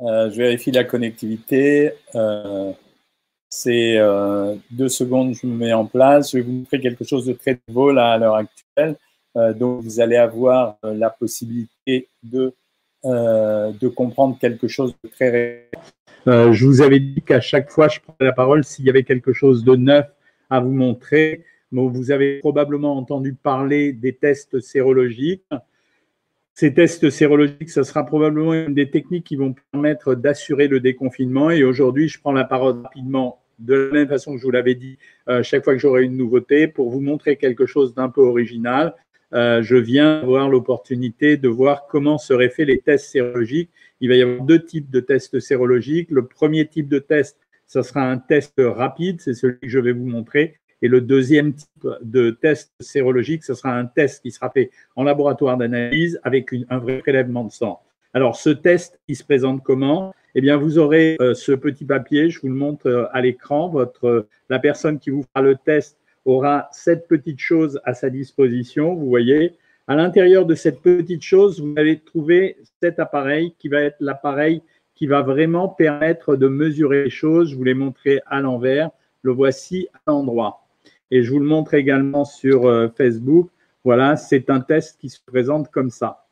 je vérifie la connectivité. C'est deux secondes, je me mets en place. Je vais vous montrer quelque chose de très nouveau là à l'heure actuelle. donc, vous allez avoir la possibilité de, de comprendre quelque chose de très réel. je vous avais dit qu'à chaque fois, je prenais la parole s'il y avait quelque chose de neuf à vous montrer. Vous avez probablement entendu parler des tests sérologiques. Ces tests sérologiques, ce sera probablement une des techniques qui vont permettre d'assurer le déconfinement. Et aujourd'hui, je prends la parole rapidement, de la même façon que je vous l'avais dit, euh, chaque fois que j'aurai une nouveauté, pour vous montrer quelque chose d'un peu original. Euh, je viens avoir l'opportunité de voir comment seraient faits les tests sérologiques. Il va y avoir deux types de tests sérologiques. Le premier type de test, ce sera un test rapide, c'est celui que je vais vous montrer. Et le deuxième type de test sérologique, ce sera un test qui sera fait en laboratoire d'analyse avec un vrai prélèvement de sang. Alors, ce test, il se présente comment? Eh bien, vous aurez euh, ce petit papier, je vous le montre euh, à l'écran. Votre, la personne qui vous fera le test aura cette petite chose à sa disposition. Vous voyez, à l'intérieur de cette petite chose, vous allez trouver cet appareil qui va être l'appareil qui va vraiment permettre de mesurer les choses. Je vous l'ai montré à l'envers. Le voici à l'endroit et je vous le montre également sur euh, Facebook. Voilà, c'est un test qui se présente comme ça.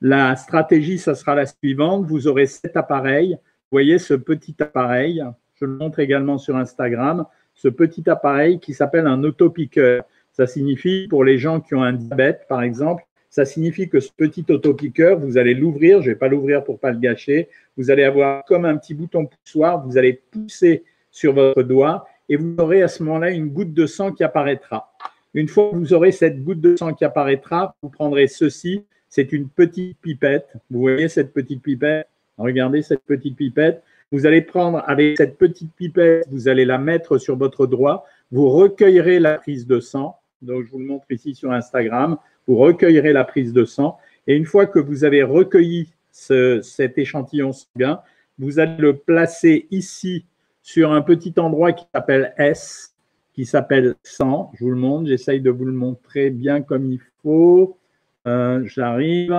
La stratégie, ça sera la suivante. Vous aurez cet appareil. Vous voyez ce petit appareil. Je le montre également sur Instagram. Ce petit appareil qui s'appelle un autopiqueur. Ça signifie, pour les gens qui ont un diabète, par exemple, ça signifie que ce petit autopiqueur, vous allez l'ouvrir. Je ne vais pas l'ouvrir pour ne pas le gâcher. Vous allez avoir comme un petit bouton poussoir. Vous allez pousser sur votre doigt et vous aurez à ce moment-là une goutte de sang qui apparaîtra. Une fois que vous aurez cette goutte de sang qui apparaîtra, vous prendrez ceci. C'est une petite pipette. Vous voyez cette petite pipette? Regardez cette petite pipette. Vous allez prendre avec cette petite pipette, vous allez la mettre sur votre doigt. Vous recueillerez la prise de sang. Donc, je vous le montre ici sur Instagram. Vous recueillerez la prise de sang. Et une fois que vous avez recueilli cet échantillon sanguin, vous allez le placer ici sur un petit endroit qui s'appelle S, qui s'appelle 100. Je vous le montre, j'essaye de vous le montrer bien comme il faut. Euh, j'arrive.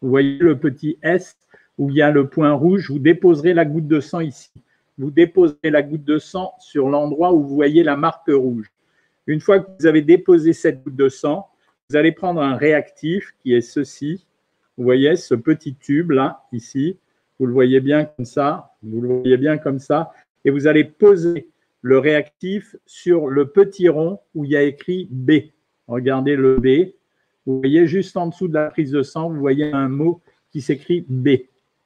Vous voyez le petit S où il y a le point rouge. Vous déposerez la goutte de sang ici. Vous déposerez la goutte de sang sur l'endroit où vous voyez la marque rouge. Une fois que vous avez déposé cette goutte de sang, vous allez prendre un réactif qui est ceci. Vous voyez ce petit tube là, ici. Vous le voyez bien comme ça. Vous le voyez bien comme ça et vous allez poser le réactif sur le petit rond où il y a écrit B. Regardez le B. Vous voyez juste en dessous de la prise de sang, vous voyez un mot qui s'écrit B.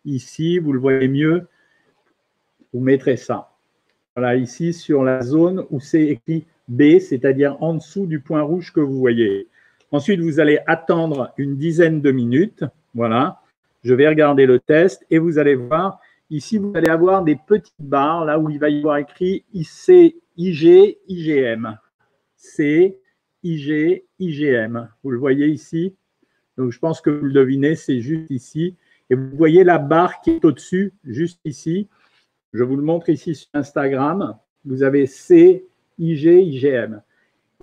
Ici, vous le voyez mieux, vous mettrez ça. Voilà, ici sur la zone où c'est écrit B, c'est-à-dire en dessous du point rouge que vous voyez. Ensuite, vous allez attendre une dizaine de minutes. Voilà, je vais regarder le test et vous allez voir Ici, vous allez avoir des petites barres là où il va y avoir écrit IC, IG, IGM. C, IG, IGM. Vous le voyez ici. Donc, je pense que vous le devinez, c'est juste ici. Et vous voyez la barre qui est au-dessus, juste ici. Je vous le montre ici sur Instagram. Vous avez C, IG, IGM.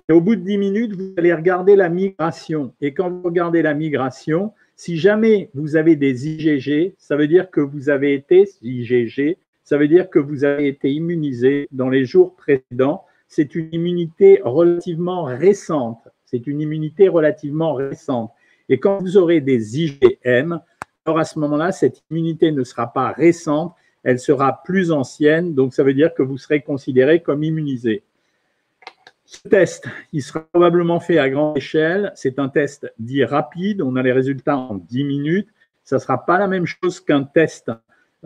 Et au bout de 10 minutes, vous allez regarder la migration. Et quand vous regardez la migration, si jamais vous avez des IgG, ça veut dire que vous avez été IgG, ça veut dire que vous avez été immunisé dans les jours précédents. C'est une immunité relativement récente. C'est une immunité relativement récente. Et quand vous aurez des IgM, alors à ce moment-là, cette immunité ne sera pas récente, elle sera plus ancienne. Donc ça veut dire que vous serez considéré comme immunisé. Ce test, il sera probablement fait à grande échelle. C'est un test dit rapide. On a les résultats en 10 minutes. Ça ne sera pas la même chose qu'un test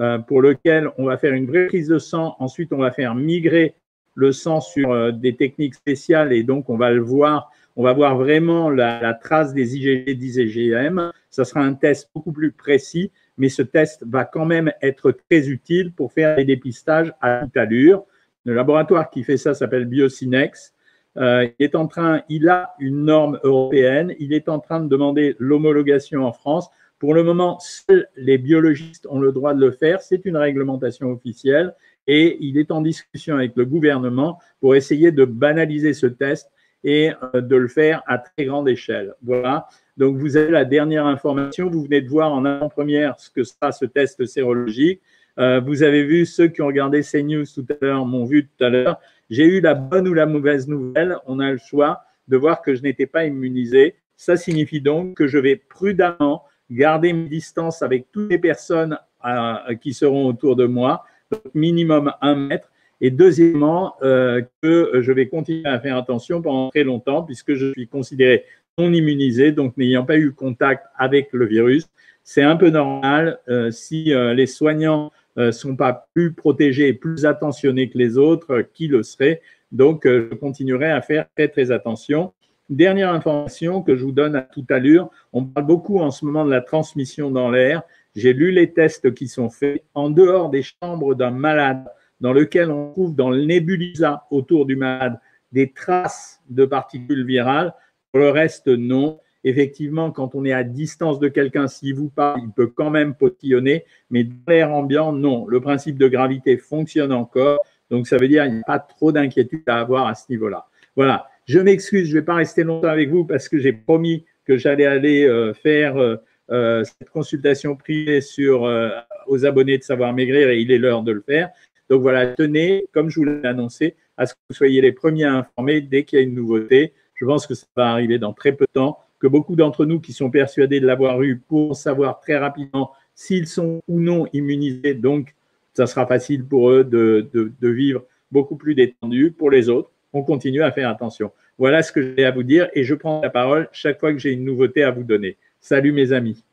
euh, pour lequel on va faire une vraie prise de sang. Ensuite, on va faire migrer le sang sur euh, des techniques spéciales et donc on va le voir. On va voir vraiment la, trace des IgG, d'IgM. Ça sera un test beaucoup plus précis, mais ce test va quand même être très utile pour faire des dépistages à toute allure. Le laboratoire qui fait ça s'appelle Biocinex. Euh, il est en train, il a une norme européenne, il est en train de demander l'homologation en France. Pour le moment, seuls les biologistes ont le droit de le faire. C'est une réglementation officielle et il est en discussion avec le gouvernement pour essayer de banaliser ce test et euh, de le faire à très grande échelle. Voilà. Donc, vous avez la dernière information. Vous venez de voir en avant-première ce que sera ce test sérologique. Euh, vous avez vu, ceux qui ont regardé CNews tout à l'heure m'ont vu tout à l'heure. J'ai eu la bonne ou la mauvaise nouvelle. On a le choix de voir que je n'étais pas immunisé. Ça signifie donc que je vais prudemment garder mes distances avec toutes les personnes euh, qui seront autour de moi, minimum un mètre. Et deuxièmement, euh, que je vais continuer à faire attention pendant très longtemps puisque je suis considéré non immunisé, donc n'ayant pas eu contact avec le virus. C'est un peu normal euh, si les soignants ne sont pas plus protégés et plus attentionnés que les autres, qui le seraient. Donc, je continuerai à faire très, très attention. Dernière information que je vous donne à toute allure, on parle beaucoup en ce moment de la transmission dans l'air. J'ai lu les tests qui sont faits en dehors des chambres d'un malade dans lequel on trouve dans le nébuliza autour du malade des traces de particules virales. Pour le reste, non. Effectivement, quand on est à distance de quelqu'un, s'il vous parle, il peut quand même potillonner, mais dans l'air ambiant, non. Le principe de gravité fonctionne encore. Donc, ça veut dire qu'il n'y a pas trop d'inquiétude à avoir à ce niveau-là. Voilà. Je m'excuse, je ne vais pas rester longtemps avec vous parce que j'ai promis que j'allais aller euh, faire euh, euh, cette consultation privée sur, aux abonnés de Savoir Maigrir et il est l'heure de le faire. Donc voilà, tenez, comme je vous l'ai annoncé, à ce que vous soyez les premiers à informer dès qu'il y a une nouveauté. Je pense que ça va arriver dans très peu de temps, beaucoup d'entre nous qui sont persuadés de l'avoir eu pour savoir très rapidement s'ils sont ou non immunisés. Donc, ça sera facile pour eux de, de vivre beaucoup plus détendu. Pour les autres, on continue à faire attention. Voilà ce que j'ai à vous dire et je prends la parole chaque fois que j'ai une nouveauté à vous donner. Salut mes amis.